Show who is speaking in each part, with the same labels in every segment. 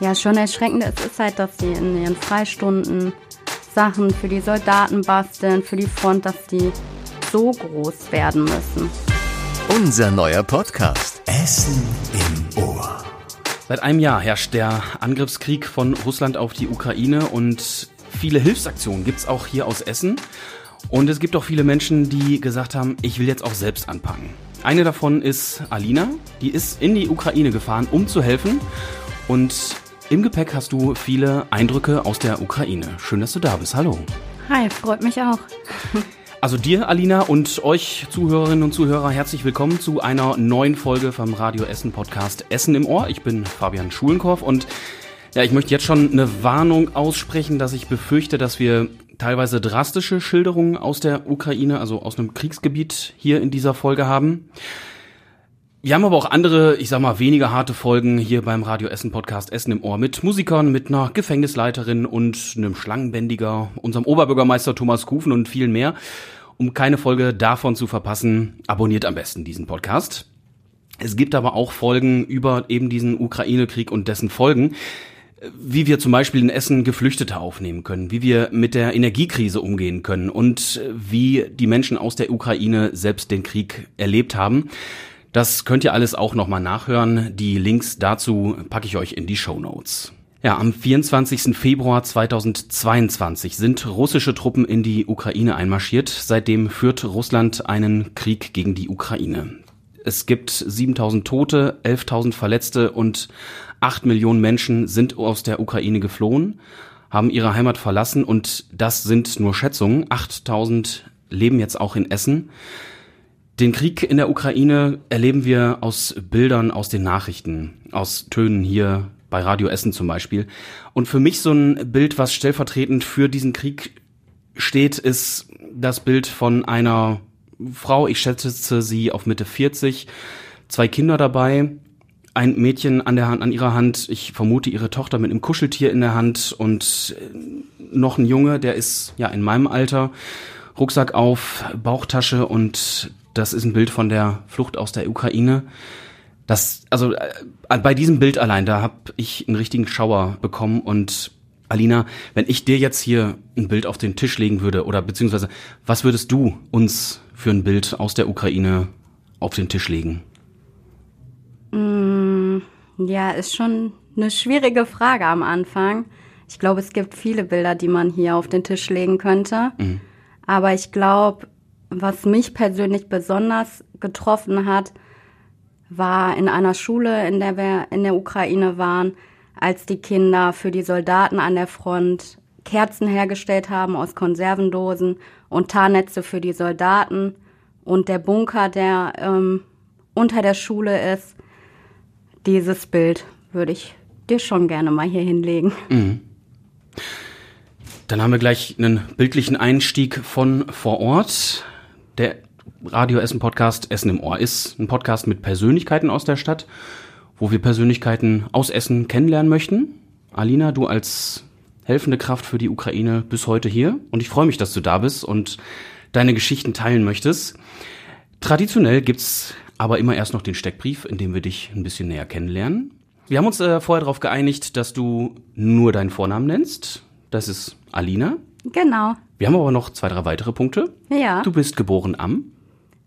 Speaker 1: ja schon erschreckend ist, ist halt, dass die in ihren Freistunden Sachen für die Soldaten basteln, für die Front, dass die so groß werden müssen.
Speaker 2: Unser neuer Podcast. Essen im Ohr.
Speaker 3: Seit einem Jahr herrscht der Angriffskrieg von Russland auf die Ukraine und viele Hilfsaktionen gibt es auch hier aus Essen. Und es gibt auch viele Menschen, die gesagt haben, ich will jetzt auch selbst anpacken. Eine davon ist Alina, die ist in die Ukraine gefahren, um zu helfen. Und im Gepäck hast du viele Eindrücke aus der Ukraine. Schön, dass du da bist. Hallo.
Speaker 1: Hi, freut mich auch.
Speaker 3: Also dir, Alina, und euch Zuhörerinnen und Zuhörer, herzlich willkommen zu einer neuen Folge vom Radio Essen Podcast Essen im Ohr. Ich bin Fabian Schulenkorf und ja, ich möchte jetzt schon eine Warnung aussprechen, dass ich befürchte, dass wir teilweise drastische Schilderungen aus der Ukraine, also aus einem Kriegsgebiet hier in dieser Folge haben. Wir haben aber auch andere, ich sag mal, weniger harte Folgen hier beim Radio Essen Podcast Essen im Ohr mit Musikern, mit einer Gefängnisleiterin und einem Schlangenbändiger, unserem Oberbürgermeister Thomas Kufen und viel mehr. Um keine Folge davon zu verpassen, abonniert am besten diesen Podcast. Es gibt aber auch Folgen über eben diesen Ukraine-Krieg und dessen Folgen wie wir zum Beispiel in Essen Geflüchtete aufnehmen können, wie wir mit der Energiekrise umgehen können und wie die Menschen aus der Ukraine selbst den Krieg erlebt haben. Das könnt ihr alles auch nochmal nachhören. Die Links dazu packe ich euch in die Show Notes. Ja, am 24. Februar 2022 sind russische Truppen in die Ukraine einmarschiert. Seitdem führt Russland einen Krieg gegen die Ukraine. Es gibt 7000 Tote, 11.000 Verletzte und 8 Millionen Menschen sind aus der Ukraine geflohen, haben ihre Heimat verlassen und das sind nur Schätzungen. 8000 leben jetzt auch in Essen. Den Krieg in der Ukraine erleben wir aus Bildern aus den Nachrichten, aus Tönen hier bei Radio Essen zum Beispiel. Und für mich so ein Bild, was stellvertretend für diesen Krieg steht, ist das Bild von einer Frau, ich schätze sie auf Mitte 40, zwei Kinder dabei, ein Mädchen an der Hand, an ihrer Hand, ich vermute ihre Tochter mit einem Kuscheltier in der Hand und noch ein Junge, der ist ja in meinem Alter, Rucksack auf, Bauchtasche und das ist ein Bild von der Flucht aus der Ukraine. Das, also äh, bei diesem Bild allein, da habe ich einen richtigen Schauer bekommen und Alina, wenn ich dir jetzt hier ein Bild auf den Tisch legen würde oder beziehungsweise was würdest du uns für ein Bild aus der Ukraine auf den Tisch legen?
Speaker 1: Mm, ja, ist schon eine schwierige Frage am Anfang. Ich glaube, es gibt viele Bilder, die man hier auf den Tisch legen könnte. Mhm. Aber ich glaube, was mich persönlich besonders getroffen hat, war in einer Schule, in der wir in der Ukraine waren, als die Kinder für die Soldaten an der Front Kerzen hergestellt haben aus Konservendosen und Tarnnetze für die Soldaten und der Bunker, der ähm, unter der Schule ist. Dieses Bild würde ich dir schon gerne mal hier hinlegen. Mhm.
Speaker 3: Dann haben wir gleich einen bildlichen Einstieg von vor Ort. Der Radio Essen Podcast Essen im Ohr ist ein Podcast mit Persönlichkeiten aus der Stadt, wo wir Persönlichkeiten aus Essen kennenlernen möchten. Alina, du als helfende Kraft für die Ukraine bis heute hier und ich freue mich, dass du da bist und deine Geschichten teilen möchtest. Traditionell gibt's aber immer erst noch den Steckbrief, in dem wir dich ein bisschen näher kennenlernen. Wir haben uns äh, vorher darauf geeinigt, dass du nur deinen Vornamen nennst. Das ist Alina.
Speaker 1: Genau.
Speaker 3: Wir haben aber noch zwei, drei weitere Punkte.
Speaker 1: Ja.
Speaker 3: Du bist geboren am?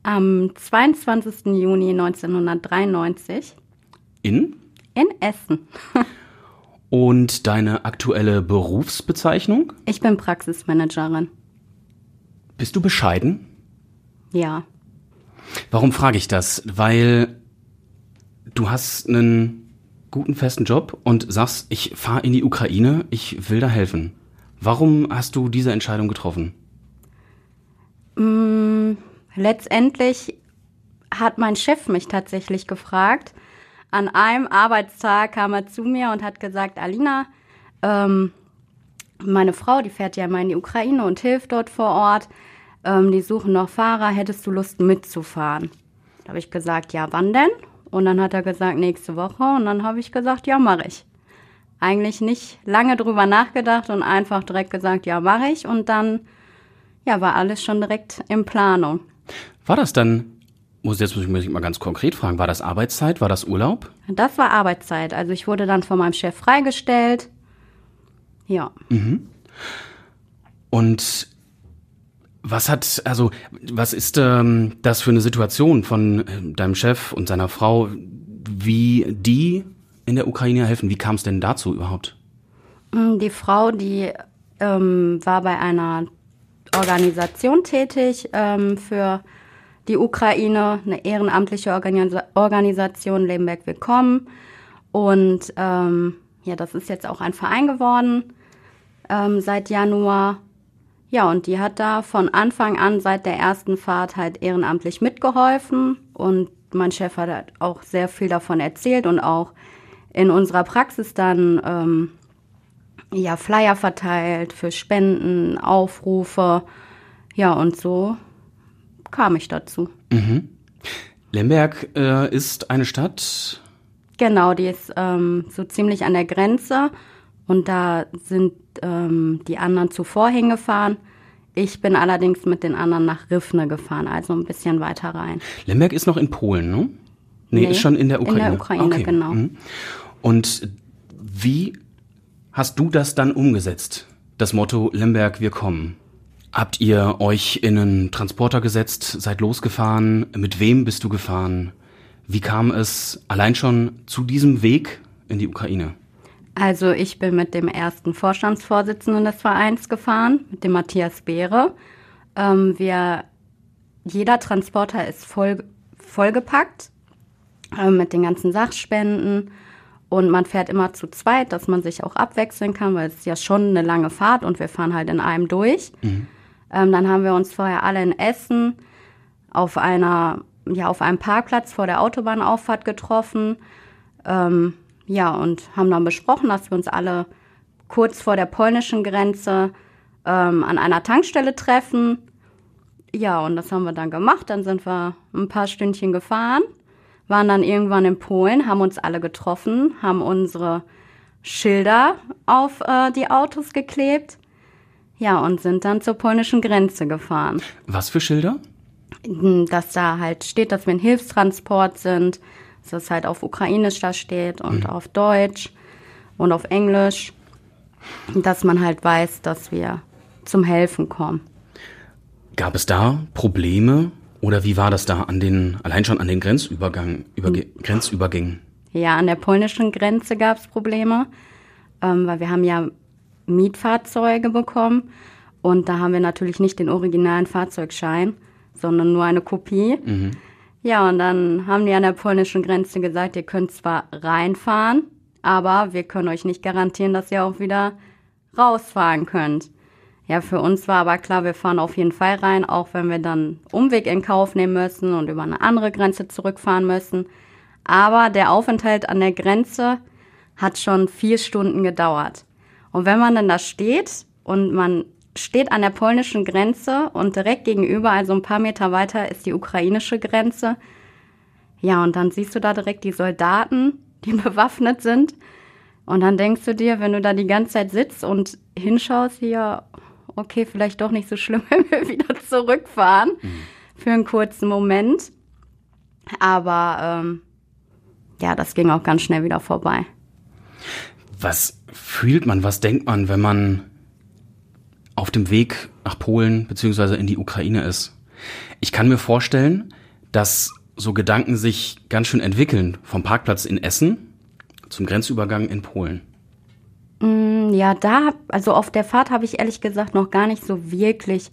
Speaker 1: Am 22. Juni 1993.
Speaker 3: In?
Speaker 1: In Essen.
Speaker 3: Und deine aktuelle Berufsbezeichnung?
Speaker 1: Ich bin Praxismanagerin.
Speaker 3: Bist du bescheiden?
Speaker 1: Ja.
Speaker 3: Warum frage ich das? Weil du hast einen guten festen Job und sagst, ich fahre in die Ukraine, ich will da helfen. Warum hast du diese Entscheidung getroffen?
Speaker 1: Mm, letztendlich hat mein Chef mich tatsächlich gefragt. An einem Arbeitstag kam er zu mir und hat gesagt, Alina, ähm, meine Frau, die fährt ja mal in die Ukraine und hilft dort vor Ort. Ähm, die suchen noch Fahrer, hättest du Lust mitzufahren? Da habe ich gesagt, ja, wann denn? Und dann hat er gesagt, nächste Woche. Und dann habe ich gesagt, ja, mache ich eigentlich nicht lange drüber nachgedacht und einfach direkt gesagt, ja, mache ich. Und dann ja, war alles schon direkt in Planung.
Speaker 3: War das dann muss jetzt muss ich mich mal ganz konkret fragen, war das Arbeitszeit, war das Urlaub?
Speaker 1: Das war Arbeitszeit. Also ich wurde dann von meinem Chef freigestellt. Ja.
Speaker 3: Und was hat, also, was ist ähm, das für eine Situation von ähm, deinem Chef und seiner Frau, wie die in der Ukraine helfen? Wie kam es denn dazu überhaupt?
Speaker 1: Mm, Die Frau, die ähm, war bei einer Organisation tätig ähm, für die Ukraine, eine ehrenamtliche Organisa Organisation Lebenberg Willkommen. Und ähm, ja, das ist jetzt auch ein Verein geworden ähm, seit Januar. Ja, und die hat da von Anfang an seit der ersten Fahrt halt ehrenamtlich mitgeholfen. Und mein Chef hat halt auch sehr viel davon erzählt und auch in unserer Praxis dann ähm, ja, Flyer verteilt für Spenden, Aufrufe. Ja, und so kam ich dazu.
Speaker 3: Lemberg äh, ist eine Stadt.
Speaker 1: Genau, die ist ähm, so ziemlich an der Grenze und da sind ähm, die anderen zuvor hingefahren. Ich bin allerdings mit den anderen nach Rifne gefahren, also ein bisschen weiter rein.
Speaker 3: Lemberg ist noch in Polen, ne? Nee,
Speaker 1: Nee,
Speaker 3: ist schon in der
Speaker 1: in der
Speaker 3: Ukraine.
Speaker 1: Ukraine, genau.
Speaker 3: Mhm. Und wie hast du das dann umgesetzt? Das Motto Lemberg, wir kommen. Habt ihr euch in einen Transporter gesetzt, seid losgefahren? Mit wem bist du gefahren? Wie kam es allein schon zu diesem Weg in die Ukraine?
Speaker 1: Also ich bin mit dem ersten Vorstandsvorsitzenden des Vereins gefahren, mit dem Matthias Beere. Ähm, wir, jeder Transporter ist voll, vollgepackt äh, mit den ganzen Sachspenden und man fährt immer zu zweit, dass man sich auch abwechseln kann, weil es ist ja schon eine lange Fahrt und wir fahren halt in einem durch. Ähm, dann haben wir uns vorher alle in Essen auf einer, ja, auf einem Parkplatz vor der Autobahnauffahrt getroffen. Ähm, ja, und haben dann besprochen, dass wir uns alle kurz vor der polnischen Grenze ähm, an einer Tankstelle treffen. Ja, und das haben wir dann gemacht. Dann sind wir ein paar Stündchen gefahren, waren dann irgendwann in Polen, haben uns alle getroffen, haben unsere Schilder auf äh, die Autos geklebt. Ja, und sind dann zur polnischen Grenze gefahren
Speaker 3: Was für Schilder?
Speaker 1: dass da halt steht, dass wir ein Hilfstransport sind, dass das halt auf Ukrainisch da steht und auf Deutsch und auf Englisch, dass man halt weiß, dass wir zum Helfen kommen.
Speaker 3: Gab es da Probleme oder wie war das da an den, allein schon an den Grenzübergang, Überge Grenzübergängen?
Speaker 1: Ja, an der polnischen Grenze gab es Probleme, ähm, weil wir haben ja Mietfahrzeuge bekommen und da haben wir natürlich nicht den originalen Fahrzeugschein, sondern nur eine Kopie. Ja, und dann haben die an der polnischen Grenze gesagt, ihr könnt zwar reinfahren, aber wir können euch nicht garantieren, dass ihr auch wieder rausfahren könnt. Ja, für uns war aber klar, wir fahren auf jeden Fall rein, auch wenn wir dann Umweg in Kauf nehmen müssen und über eine andere Grenze zurückfahren müssen. Aber der Aufenthalt an der Grenze hat schon vier Stunden gedauert. Und wenn man dann da steht und man steht an der polnischen Grenze und direkt gegenüber, also ein paar Meter weiter, ist die ukrainische Grenze. Ja, und dann siehst du da direkt die Soldaten, die bewaffnet sind. Und dann denkst du dir, wenn du da die ganze Zeit sitzt und hinschaust, hier, okay, vielleicht doch nicht so schlimm, wenn wir wieder zurückfahren für einen kurzen Moment. Aber ähm, ja, das ging auch ganz schnell wieder vorbei.
Speaker 3: Was fühlt man, was denkt man, wenn man auf dem Weg nach Polen beziehungsweise in die Ukraine ist? Ich kann mir vorstellen, dass so Gedanken sich ganz schön entwickeln vom Parkplatz in Essen zum Grenzübergang in Polen.
Speaker 1: Ja, da, also auf der Fahrt habe ich ehrlich gesagt noch gar nicht so wirklich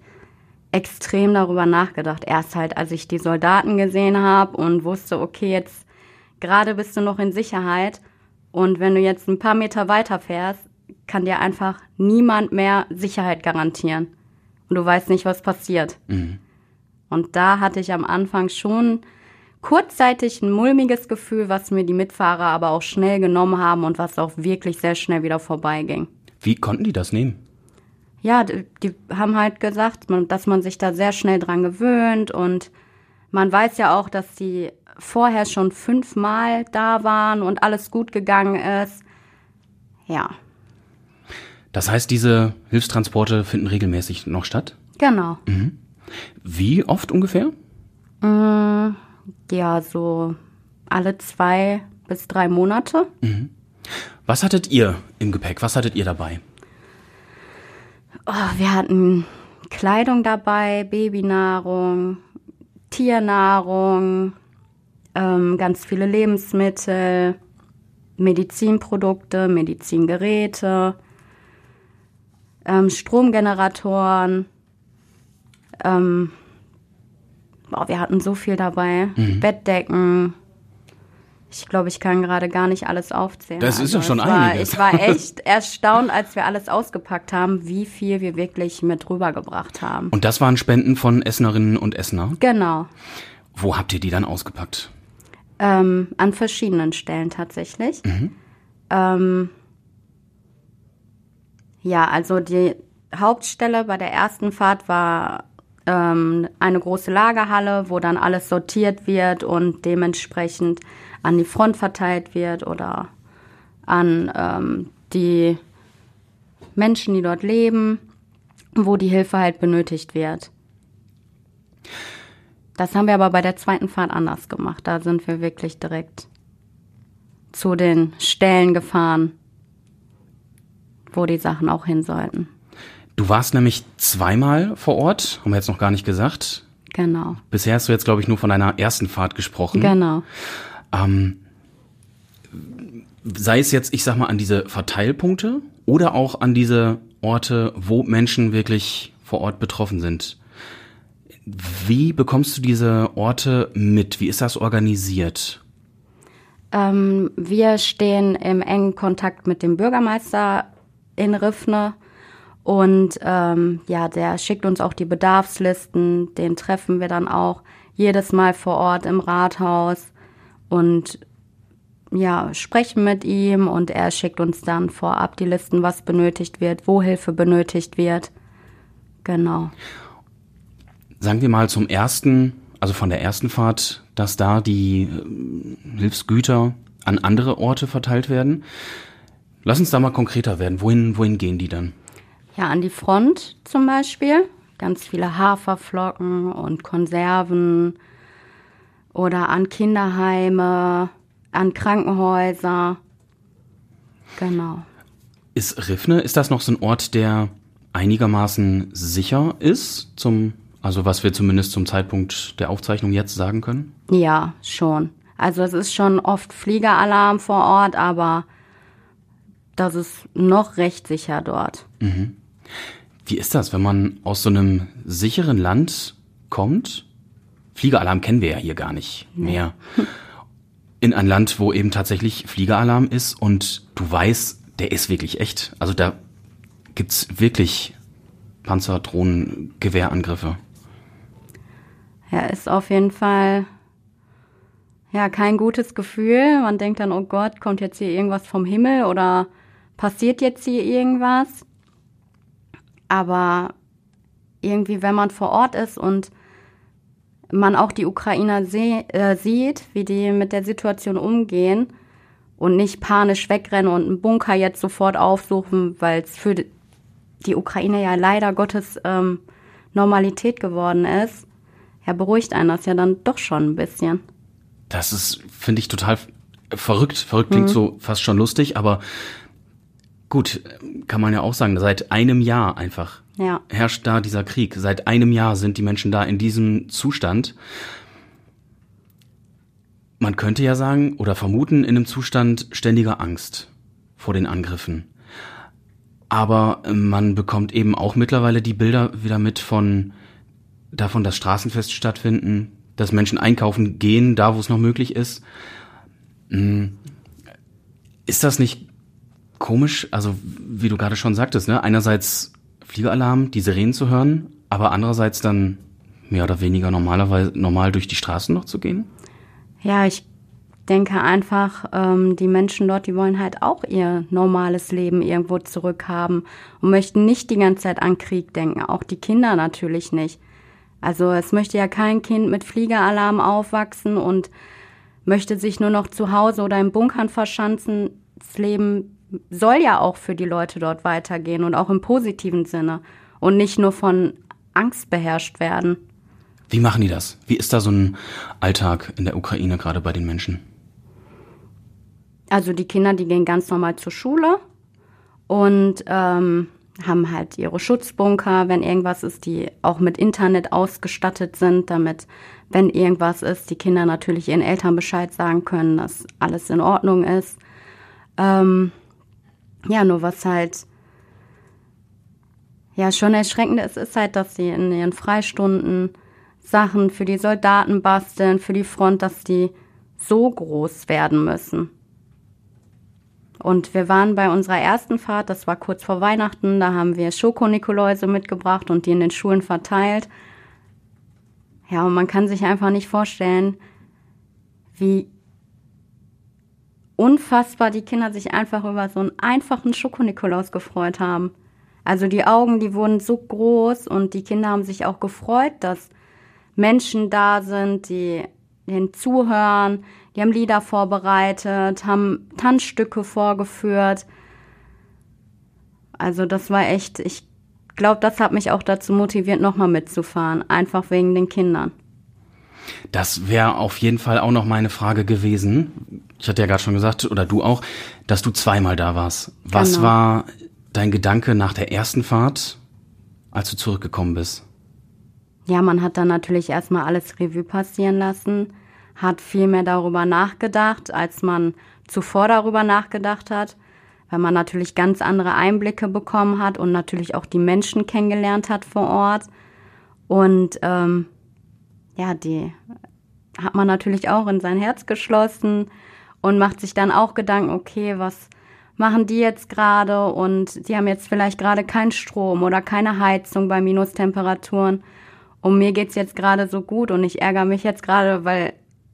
Speaker 1: extrem darüber nachgedacht. Erst halt, als ich die Soldaten gesehen habe und wusste, okay, jetzt gerade bist du noch in Sicherheit und wenn du jetzt ein paar Meter weiter fährst, kann dir einfach niemand mehr Sicherheit garantieren. Und du weißt nicht, was passiert. Und da hatte ich am Anfang schon kurzzeitig ein mulmiges Gefühl, was mir die Mitfahrer aber auch schnell genommen haben und was auch wirklich sehr schnell wieder vorbeiging.
Speaker 3: Wie konnten die das nehmen?
Speaker 1: Ja, die, die haben halt gesagt, dass man sich da sehr schnell dran gewöhnt und man weiß ja auch, dass die vorher schon fünfmal da waren und alles gut gegangen ist. Ja,
Speaker 3: Das heißt, diese Hilfstransporte finden regelmäßig noch statt?
Speaker 1: genau.
Speaker 3: Wie oft ungefähr?
Speaker 1: Ja, so alle zwei bis drei Monate.
Speaker 3: Was hattet ihr im Gepäck? Was hattet ihr dabei?
Speaker 1: Oh, wir hatten Kleidung dabei, Babynahrung, Tiernahrung, ähm, ganz viele Lebensmittel, Medizinprodukte, Medizingeräte, ähm, Stromgeneratoren. Ähm, boah, wir hatten so viel dabei. Bettdecken. Ich glaube, ich kann gerade gar nicht alles aufzählen. Also
Speaker 3: Das ist ja schon
Speaker 1: es war,
Speaker 3: einiges.
Speaker 1: Ich war echt erstaunt, als wir alles ausgepackt haben, wie viel wir wirklich mit rübergebracht haben.
Speaker 3: Und das waren Spenden von Essenerinnen und Essener.
Speaker 1: Genau.
Speaker 3: Wo habt ihr die dann ausgepackt?
Speaker 1: Ähm, an verschiedenen Stellen tatsächlich. Ähm, ja, also die Hauptstelle bei der ersten Fahrt war ähm, eine große Lagerhalle, wo dann alles sortiert wird und dementsprechend an die Front verteilt wird oder an ähm, die Menschen, die dort leben, wo die Hilfe halt benötigt wird. Das haben wir aber bei der zweiten Fahrt anders gemacht. Da sind wir wirklich direkt zu den Stellen gefahren, wo die Sachen auch hin sollten.
Speaker 3: Du warst nämlich zweimal vor Ort, haben wir jetzt noch gar nicht gesagt.
Speaker 1: Genau,
Speaker 3: Bisher hast du jetzt, glaube ich, nur von deiner ersten Fahrt gesprochen.
Speaker 1: genau.
Speaker 3: Ähm, sei es jetzt, ich sag mal, an diese Verteilpunkte oder auch an diese Orte, wo Menschen wirklich vor Ort betroffen sind. Wie bekommst du diese Orte mit? Wie ist das organisiert?
Speaker 1: Ähm, wir stehen im engen Kontakt mit dem Bürgermeister in Riffne und ähm, ja, der schickt uns auch die Bedarfslisten. Den treffen wir dann auch jedes Mal vor Ort im Rathaus und ja, sprechen mit ihm und er schickt uns dann vorab die Listen, was benötigt wird, wo Hilfe benötigt wird. Genau.
Speaker 3: Sagen wir mal zum ersten, also von der ersten Fahrt, dass da die ähm, Hilfsgüter an andere Orte verteilt werden. Lass uns da mal konkreter werden. Wohin, wohin gehen die dann?
Speaker 1: Ja, an die Front zum Beispiel. Ganz viele Haferflocken und Konserven. Oder an Kinderheime, an Krankenhäuser. Genau.
Speaker 3: Ist Riffne, ist das noch so ein Ort, der einigermaßen sicher ist, zum, also was wir zumindest zum Zeitpunkt der Aufzeichnung jetzt sagen können?
Speaker 1: Ja, schon. Also es ist schon oft Fliegeralarm vor Ort, aber das ist noch recht sicher dort.
Speaker 3: Wie ist das, wenn man aus so einem sicheren Land kommt? Fliegeralarm kennen wir ja hier gar nicht mehr. In ein Land, wo eben tatsächlich Fliegeralarm ist und du weißt, der ist wirklich echt. Also da gibt's wirklich Panzer, Drohnen, Gewehrangriffe.
Speaker 1: Ja, ist auf jeden Fall ja kein gutes Gefühl. Man denkt dann, oh Gott, kommt jetzt hier irgendwas vom Himmel oder passiert jetzt hier irgendwas? Aber irgendwie, wenn man vor Ort ist und man auch die Ukrainer seh, äh, sieht, wie die mit der Situation umgehen und nicht panisch wegrennen und einen Bunker jetzt sofort aufsuchen, weil es für die Ukraine ja leider Gottes ähm, Normalität geworden ist, ja, beruhigt einen das ja dann doch schon ein bisschen.
Speaker 3: Das ist, finde ich, total verrückt. Verrückt klingt so fast schon lustig, aber gut, kann man ja auch sagen, seit einem Jahr einfach
Speaker 1: Ja.
Speaker 3: herrscht da dieser Krieg. Seit einem Jahr sind die Menschen da in diesem Zustand. Man könnte ja sagen oder vermuten in einem Zustand ständiger Angst vor den Angriffen. Aber äh, man bekommt eben auch mittlerweile die Bilder wieder mit von davon, dass Straßenfeste stattfinden, dass Menschen einkaufen gehen, da wo es noch möglich ist. Hm. Ist das nicht komisch? Also, wie du gerade schon sagtest, ne? Einerseits Fliegeralarm, die Sirenen zu hören, aber andererseits dann mehr oder weniger normalerweise normal durch die Straßen noch zu gehen?
Speaker 1: Ja, ich denke einfach, ähm, die Menschen dort, die wollen halt auch ihr normales Leben irgendwo zurückhaben und möchten nicht die ganze Zeit an Krieg denken. Auch die Kinder natürlich nicht. Also es möchte ja kein Kind mit Fliegeralarm aufwachsen und möchte sich nur noch zu Hause oder in Bunkern verschanzen. Das Leben soll ja auch für die Leute dort weitergehen und auch im positiven Sinne und nicht nur von Angst beherrscht werden.
Speaker 3: Wie machen die das? Wie ist da so ein Alltag in der Ukraine gerade bei den Menschen?
Speaker 1: Also die Kinder, die gehen ganz normal zur Schule und ähm, haben halt ihre Schutzbunker, wenn irgendwas ist, die auch mit Internet ausgestattet sind, damit, wenn irgendwas ist, die Kinder natürlich ihren Eltern Bescheid sagen können, dass alles in Ordnung ist. Ähm, ja, nur was halt ja schon erschreckend ist, ist halt, dass sie in ihren Freistunden Sachen für die Soldaten basteln, für die Front, dass die so groß werden müssen. Und wir waren bei unserer ersten Fahrt, das war kurz vor Weihnachten, da haben wir Schokonikoläuse mitgebracht und die in den Schulen verteilt. Ja, und man kann sich einfach nicht vorstellen, wie unfassbar die Kinder sich einfach über so einen einfachen Schokonikolaus gefreut haben. Also die Augen, die wurden so groß und die Kinder haben sich auch gefreut, dass Menschen da sind, die den zuhören, die haben Lieder vorbereitet, haben Tanzstücke vorgeführt. Also das war echt, ich glaube, das hat mich auch dazu motiviert, nochmal mitzufahren, einfach wegen den Kindern.
Speaker 3: Das wäre auf jeden Fall auch noch meine Frage gewesen. Ich hatte ja gerade schon gesagt, oder du auch, dass du zweimal da warst. Was genau. war dein Gedanke nach der ersten Fahrt, als du zurückgekommen bist?
Speaker 1: Ja, man hat dann natürlich erstmal alles Revue passieren lassen hat viel mehr darüber nachgedacht, als man zuvor darüber nachgedacht hat, weil man natürlich ganz andere Einblicke bekommen hat und natürlich auch die Menschen kennengelernt hat vor Ort. Und ähm, ja, die hat man natürlich auch in sein Herz geschlossen und macht sich dann auch Gedanken, okay, was machen die jetzt gerade und die haben jetzt vielleicht gerade keinen Strom oder keine Heizung bei Minustemperaturen. Und mir geht's jetzt gerade so gut und ich ärgere mich jetzt gerade, weil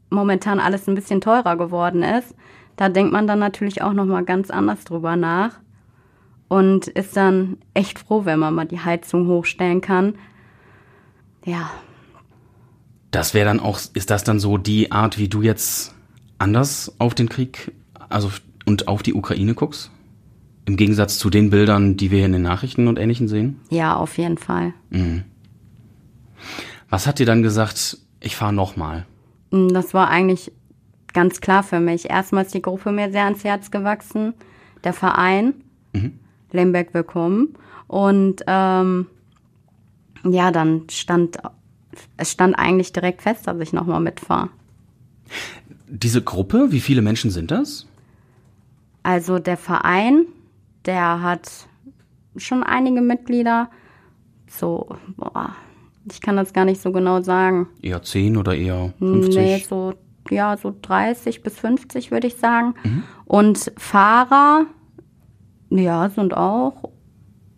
Speaker 1: momentan alles ein bisschen teurer geworden ist, da denkt man dann natürlich auch noch mal ganz anders drüber nach und ist dann echt froh, wenn man mal die Heizung hochstellen kann. Ja.
Speaker 3: Das wäre dann auch, ist das dann so die Art, wie du jetzt anders auf den Krieg, also und auf die Ukraine guckst? Im Gegensatz zu den Bildern, die wir in den Nachrichten und Ähnlichen sehen?
Speaker 1: Ja, auf jeden Fall. Mhm.
Speaker 3: Was hat dir dann gesagt, ich fahre nochmal?
Speaker 1: Hm, das war eigentlich ganz klar für mich. Erstmal ist die Gruppe mir sehr ans Herz gewachsen, der Verein, mhm. Lemberg Willkommen. Und ähm, ja, dann stand es stand eigentlich direkt fest, dass ich nochmal mitfahre.
Speaker 3: Diese Gruppe, wie viele Menschen sind das?
Speaker 1: Also der Verein, der hat schon einige Mitglieder. So, boah, ich kann das gar nicht so genau sagen.
Speaker 3: Eher 10 oder eher 50?
Speaker 1: Nee, so, ja, so 30 bis 50 würde ich sagen. Mhm. Und Fahrer, ja, sind auch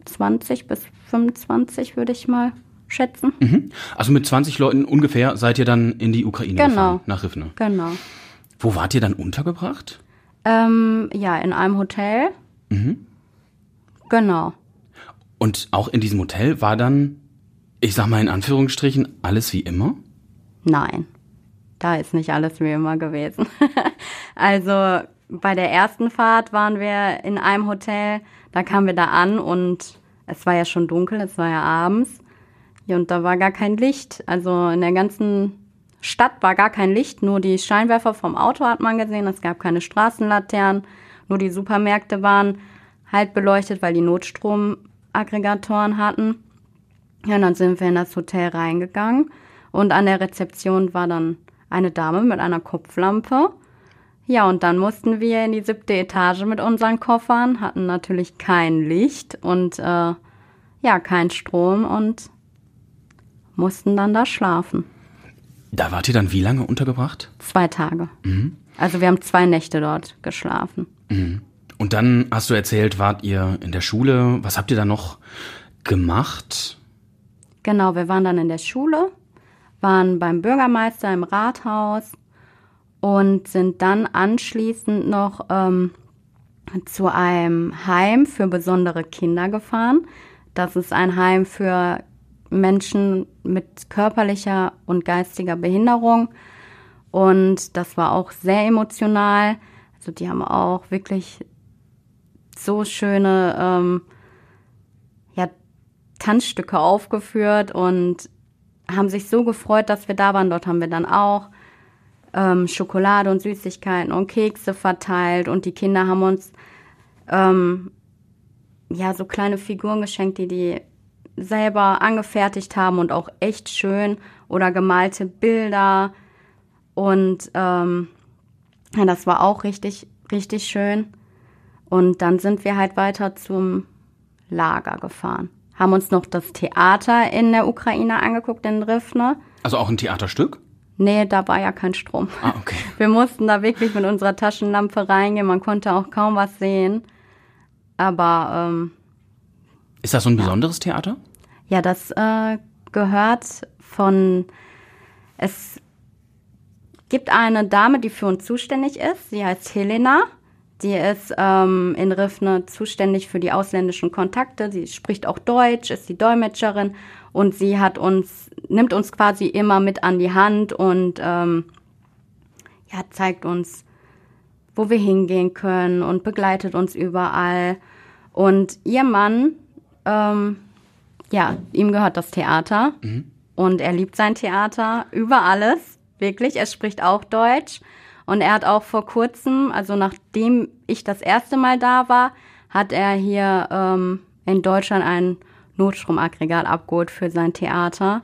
Speaker 1: 20 bis 25 würde ich mal schätzen.
Speaker 3: Mhm. Also mit 20 Leuten ungefähr seid ihr dann in die Ukraine genau. gefahren, nach Rivne.
Speaker 1: Genau.
Speaker 3: Wo wart ihr dann untergebracht?
Speaker 1: Ähm, ja, in einem Hotel. Mhm. Genau.
Speaker 3: Und auch in diesem Hotel war dann ich sag mal in Anführungsstrichen, alles wie immer?
Speaker 1: Nein, da ist nicht alles wie immer gewesen. also bei der ersten Fahrt waren wir in einem Hotel, da kamen wir da an und es war ja schon dunkel, es war ja abends. Ja, und da war gar kein Licht. Also in der ganzen Stadt war gar kein Licht, nur die Scheinwerfer vom Auto hat man gesehen. Es gab keine Straßenlaternen, nur die Supermärkte waren halt beleuchtet, weil die Notstromaggregatoren hatten. Ja, und dann sind wir in das Hotel reingegangen und an der Rezeption war dann eine Dame mit einer Kopflampe. Ja, und dann mussten wir in die siebte Etage mit unseren Koffern, hatten natürlich kein Licht und äh, ja, kein Strom und mussten dann da schlafen.
Speaker 3: Da wart ihr dann wie lange untergebracht?
Speaker 1: Zwei Tage. Mhm. Also wir haben zwei Nächte dort geschlafen.
Speaker 3: Mhm. Und dann hast du erzählt, wart ihr in der Schule. Was habt ihr da noch gemacht?
Speaker 1: Genau, wir waren dann in der Schule, waren beim Bürgermeister im Rathaus und sind dann anschließend noch ähm, zu einem Heim für besondere Kinder gefahren. Das ist ein Heim für Menschen mit körperlicher und geistiger Behinderung. Und das war auch sehr emotional. Also die haben auch wirklich so schöne ähm, Tanzstücke aufgeführt und haben sich so gefreut, dass wir da waren. Dort haben wir dann auch ähm, Schokolade und Süßigkeiten und Kekse verteilt und die Kinder haben uns ähm, ja so kleine Figuren geschenkt, die die selber angefertigt haben und auch echt schön oder gemalte Bilder und ähm, ja, das war auch richtig richtig schön und dann sind wir halt weiter zum Lager gefahren haben uns noch das Theater in der Ukraine angeguckt in Rivne.
Speaker 3: Also auch ein Theaterstück?
Speaker 1: Nee, da war ja kein Strom.
Speaker 3: Ah, okay.
Speaker 1: Wir mussten da wirklich mit unserer Taschenlampe reingehen. Man konnte auch kaum was sehen. Aber ähm,
Speaker 3: ist das so ein besonderes Theater?
Speaker 1: Ja, das äh, gehört von. Es gibt eine Dame, die für uns zuständig ist. Sie heißt Helena. Die ist ähm, in Rifne zuständig für die ausländischen Kontakte. Sie spricht auch Deutsch, ist die Dolmetscherin und sie hat uns, nimmt uns quasi immer mit an die Hand und ähm, ja, zeigt uns, wo wir hingehen können und begleitet uns überall. Und ihr Mann, ähm, ja, ihm gehört das Theater mhm. und er liebt sein Theater über alles, wirklich. Er spricht auch Deutsch. Und er hat auch vor kurzem, also nachdem ich das erste Mal da war, hat er hier ähm, in Deutschland ein Notstromaggregat abgeholt für sein Theater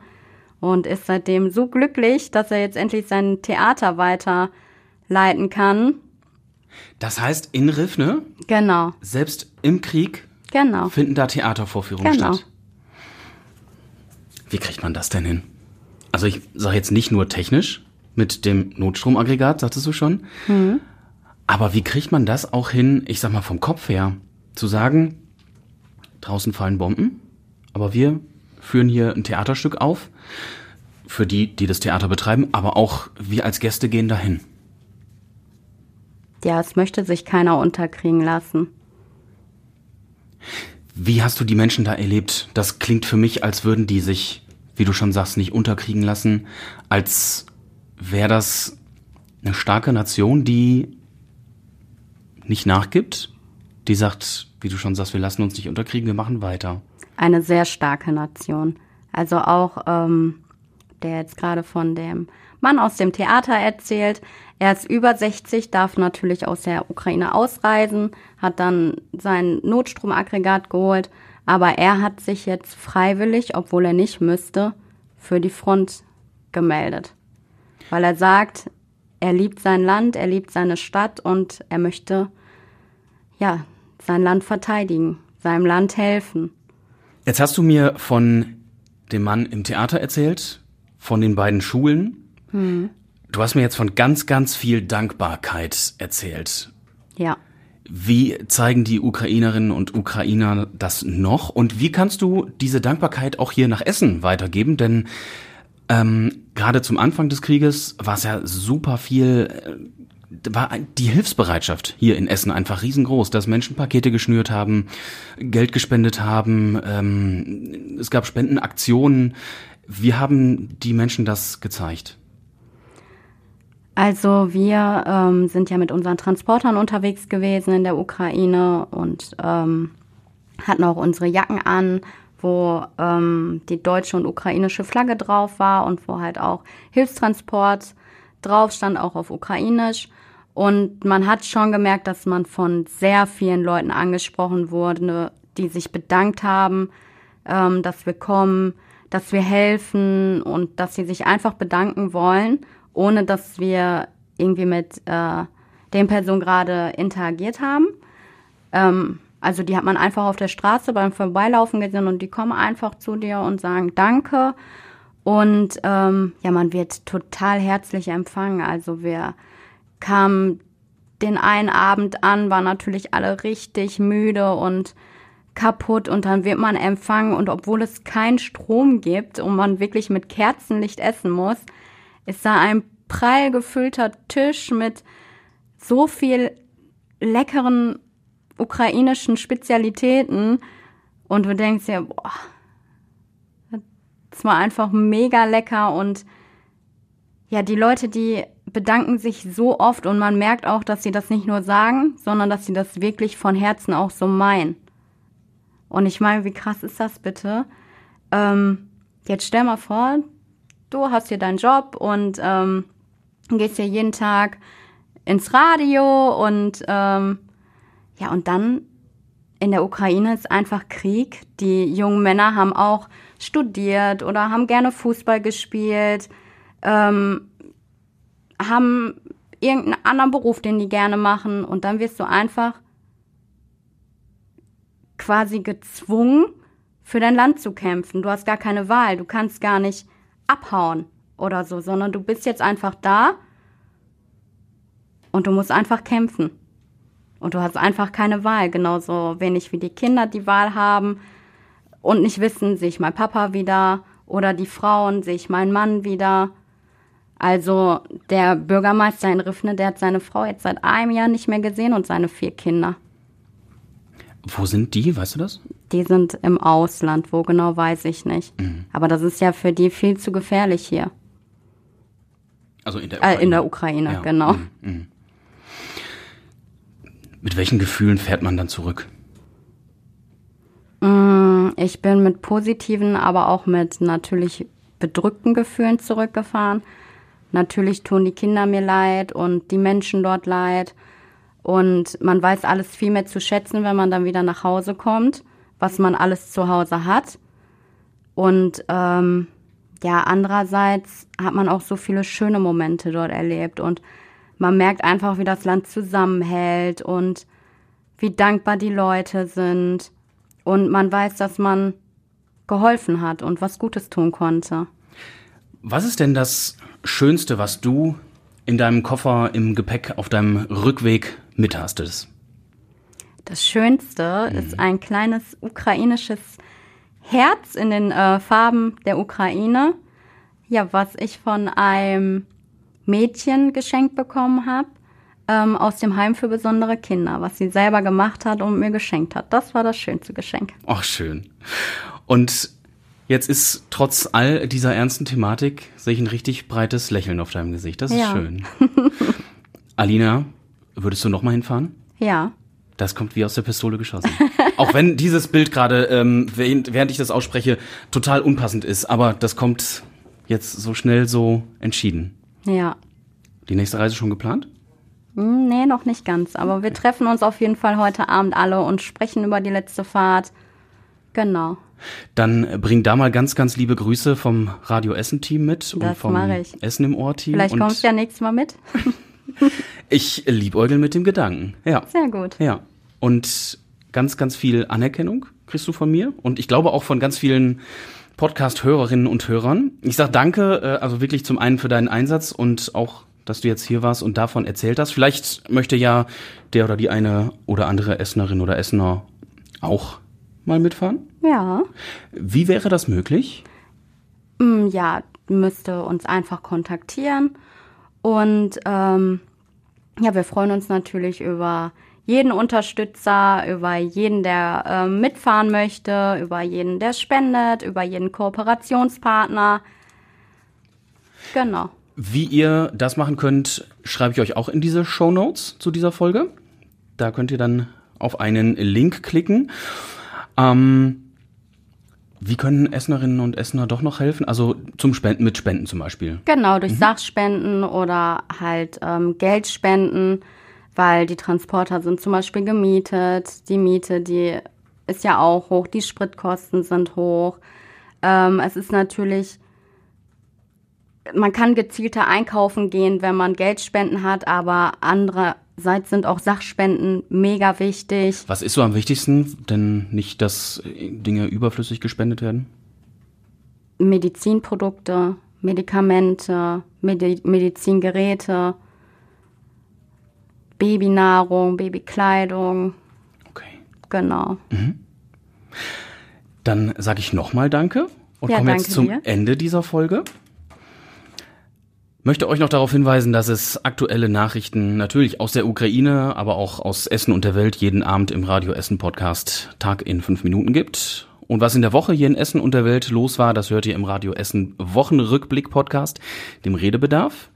Speaker 1: und ist seitdem so glücklich, dass er jetzt endlich sein Theater weiterleiten kann.
Speaker 3: Das heißt, in Riffne?
Speaker 1: Genau.
Speaker 3: Selbst im Krieg?
Speaker 1: Genau.
Speaker 3: Finden da Theatervorführungen genau. statt? Wie kriegt man das denn hin? Also ich sage jetzt nicht nur technisch, mit dem Notstromaggregat, sagtest du schon. Mhm. Aber wie kriegt man das auch hin, ich sag mal vom Kopf her, zu sagen, draußen fallen Bomben, aber wir führen hier ein Theaterstück auf, für die, die das Theater betreiben, aber auch wir als Gäste gehen dahin.
Speaker 1: Ja, es möchte sich keiner unterkriegen lassen.
Speaker 3: Wie hast du die Menschen da erlebt? Das klingt für mich, als würden die sich, wie du schon sagst, nicht unterkriegen lassen, als wäre das eine starke Nation, die nicht nachgibt, die sagt, wie du schon sagst, wir lassen uns nicht unterkriegen, wir machen weiter.
Speaker 1: Eine sehr starke Nation. Also auch ähm, der jetzt gerade von dem Mann aus dem Theater erzählt. Er ist über 60, darf natürlich aus der Ukraine ausreisen, hat dann sein Notstromaggregat geholt, aber er hat sich jetzt freiwillig, obwohl er nicht müsste, für die Front gemeldet weil er sagt, er liebt sein Land, er liebt seine Stadt und er möchte ja sein Land verteidigen, seinem Land helfen.
Speaker 3: Jetzt hast du mir von dem Mann im Theater erzählt, von den beiden Schulen. Hm. Du hast mir jetzt von ganz, ganz viel Dankbarkeit erzählt.
Speaker 1: Ja.
Speaker 3: Wie zeigen die Ukrainerinnen und Ukrainer das noch? Und wie kannst du diese Dankbarkeit auch hier nach Essen weitergeben? Denn ähm, Gerade zum Anfang des Krieges war es ja super viel, äh, war die Hilfsbereitschaft hier in Essen einfach riesengroß, dass Menschen Pakete geschnürt haben, Geld gespendet haben, ähm, es gab Spendenaktionen. Wie haben die Menschen das gezeigt?
Speaker 1: Also wir ähm, sind ja mit unseren Transportern unterwegs gewesen in der Ukraine und ähm, hatten auch unsere Jacken an wo ähm, die deutsche und ukrainische Flagge drauf war und wo halt auch Hilfstransport drauf stand, auch auf ukrainisch. Und man hat schon gemerkt, dass man von sehr vielen Leuten angesprochen wurde, die sich bedankt haben, ähm, dass wir kommen, dass wir helfen und dass sie sich einfach bedanken wollen, ohne dass wir irgendwie mit äh, den Personen gerade interagiert haben. Ähm, also die hat man einfach auf der Straße beim Vorbeilaufen gesehen und die kommen einfach zu dir und sagen Danke. Und ähm, ja, man wird total herzlich empfangen. Also wir kamen den einen Abend an, waren natürlich alle richtig müde und kaputt und dann wird man empfangen und obwohl es keinen Strom gibt und man wirklich mit Kerzenlicht essen muss, ist da ein prall gefüllter Tisch mit so viel leckeren ukrainischen Spezialitäten und du denkst dir, boah, das war einfach mega lecker und ja, die Leute, die bedanken sich so oft und man merkt auch, dass sie das nicht nur sagen, sondern dass sie das wirklich von Herzen auch so meinen. Und ich meine, wie krass ist das bitte? Ähm, jetzt stell mal vor, du hast hier deinen Job und ähm, gehst hier jeden Tag ins Radio und ähm, ja, und dann in der Ukraine ist einfach Krieg. Die jungen Männer haben auch studiert oder haben gerne Fußball gespielt, ähm, haben irgendeinen anderen Beruf, den die gerne machen und dann wirst du einfach quasi gezwungen, für dein Land zu kämpfen. Du hast gar keine Wahl, du kannst gar nicht abhauen oder so, sondern du bist jetzt einfach da und du musst einfach kämpfen. Und du hast einfach keine Wahl, genauso wenig wie die Kinder die Wahl haben und nicht wissen, sehe ich mein Papa wieder oder die Frauen, sehe ich meinen Mann wieder. Also der Bürgermeister in Riffne, der hat seine Frau jetzt seit einem Jahr nicht mehr gesehen und seine vier Kinder.
Speaker 3: Wo sind die, weißt du das?
Speaker 1: Die sind im Ausland, wo genau weiß ich nicht. Mhm. Aber das ist ja für die viel zu gefährlich hier.
Speaker 3: Also in der Ukraine.
Speaker 1: Äh, in der Ukraine, ja. genau. Mhm. Mhm.
Speaker 3: Mit welchen Gefühlen fährt man dann zurück?
Speaker 1: Mm, ich bin mit positiven, aber auch mit natürlich bedrückten Gefühlen zurückgefahren. Natürlich tun die Kinder mir leid und die Menschen dort leid. Und man weiß alles viel mehr zu schätzen, wenn man dann wieder nach Hause kommt, was man alles zu Hause hat. Und ähm, ja, andererseits hat man auch so viele schöne Momente dort erlebt und man merkt einfach, wie das Land zusammenhält und wie dankbar die Leute sind. Und man weiß, dass man geholfen hat und was Gutes tun konnte.
Speaker 3: Was ist denn das Schönste, was du in deinem Koffer im Gepäck auf deinem Rückweg mit hastest?
Speaker 1: Das Schönste mhm. ist ein kleines ukrainisches Herz in den äh, Farben der Ukraine. Ja, was ich von einem Mädchen geschenkt bekommen habe ähm, aus dem Heim für besondere Kinder, was sie selber gemacht hat und mir geschenkt hat. Das war das schönste Geschenk.
Speaker 3: Ach, schön. Und jetzt ist trotz all dieser ernsten Thematik, sehe ich ein richtig breites Lächeln auf deinem Gesicht. Das ist ja. schön. Alina, würdest du noch mal hinfahren?
Speaker 1: Ja.
Speaker 3: Das kommt wie aus der Pistole geschossen. Auch wenn dieses Bild gerade, ähm, während ich das ausspreche, total unpassend ist. Aber das kommt jetzt so schnell so entschieden.
Speaker 1: Ja.
Speaker 3: Die nächste Reise schon geplant?
Speaker 1: Hm, nee, noch nicht ganz. Aber wir treffen uns auf jeden Fall heute Abend alle und sprechen über die letzte Fahrt. Genau.
Speaker 3: Dann bring da mal ganz, ganz liebe Grüße vom Radio Essen Team mit
Speaker 1: das
Speaker 3: und vom
Speaker 1: ich.
Speaker 3: Essen im Ohr Team.
Speaker 1: Vielleicht kommst du ja nächstes Mal mit.
Speaker 3: ich liebäugel mit dem Gedanken. Ja.
Speaker 1: Sehr gut.
Speaker 3: Ja. Und ganz, ganz viel Anerkennung kriegst du von mir und ich glaube auch von ganz vielen Podcast-Hörerinnen und Hörern. Ich sage danke, äh, also wirklich zum einen für deinen Einsatz und auch, dass du jetzt hier warst und davon erzählt hast. Vielleicht möchte ja der oder die eine oder andere Essenerin oder Essener auch mal mitfahren.
Speaker 1: Ja.
Speaker 3: Wie wäre das möglich?
Speaker 1: Mm, ja, müsste uns einfach kontaktieren. Und ähm, ja, wir freuen uns natürlich über jeden Unterstützer, über jeden, der äh, mitfahren möchte, über jeden, der spendet, über jeden Kooperationspartner. Genau.
Speaker 3: Wie ihr das machen könnt, schreibe ich euch auch in diese Show Notes zu dieser Folge. Da könnt ihr dann auf einen Link klicken. Ähm, wie können Essenerinnen und Essener doch noch helfen? Also zum Spenden, mit Spenden zum Beispiel.
Speaker 1: Genau, durch mhm. Sachspenden oder halt ähm, Geldspenden weil die Transporter sind zum Beispiel gemietet. Die Miete, die ist ja auch hoch, die Spritkosten sind hoch. Ähm, es ist natürlich, man kann gezielter einkaufen gehen, wenn man Geldspenden hat, aber andererseits sind auch Sachspenden mega wichtig.
Speaker 3: Was ist so am wichtigsten? Denn nicht, dass Dinge überflüssig gespendet werden?
Speaker 1: Medizinprodukte, Medikamente, Medi Medizingeräte. Babynahrung, Babykleidung.
Speaker 3: Okay.
Speaker 1: Genau. Mhm.
Speaker 3: Dann sage ich nochmal Danke und ja, komme jetzt zum dir. Ende dieser Folge. Möchte euch noch darauf hinweisen, dass es aktuelle Nachrichten natürlich aus der Ukraine, aber auch aus Essen und der Welt jeden Abend im Radio Essen Podcast Tag in fünf Minuten gibt. Und was in der Woche hier in Essen und der Welt los war, das hört ihr im Radio Essen Wochenrückblick Podcast, dem Redebedarf.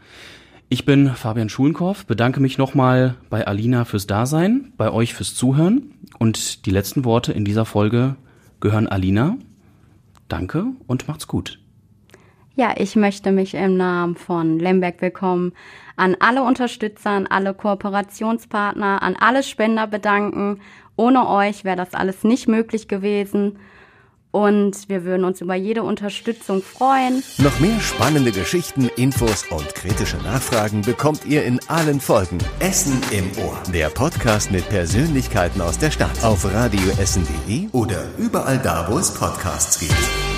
Speaker 3: Ich bin Fabian Schulenkorf, bedanke mich nochmal bei Alina fürs Dasein, bei euch fürs Zuhören und die letzten Worte in dieser Folge gehören Alina. Danke und macht's gut.
Speaker 1: Ja, ich möchte mich im Namen von Lemberg willkommen an alle Unterstützer, an alle Kooperationspartner, an alle Spender bedanken. Ohne euch wäre das alles nicht möglich gewesen. Und wir würden uns über jede Unterstützung freuen.
Speaker 2: Noch mehr spannende Geschichten, Infos und kritische Nachfragen bekommt ihr in allen Folgen. Essen im Ohr. Der Podcast mit Persönlichkeiten aus der Stadt. Auf radioessen.de oder überall da, wo es Podcasts gibt.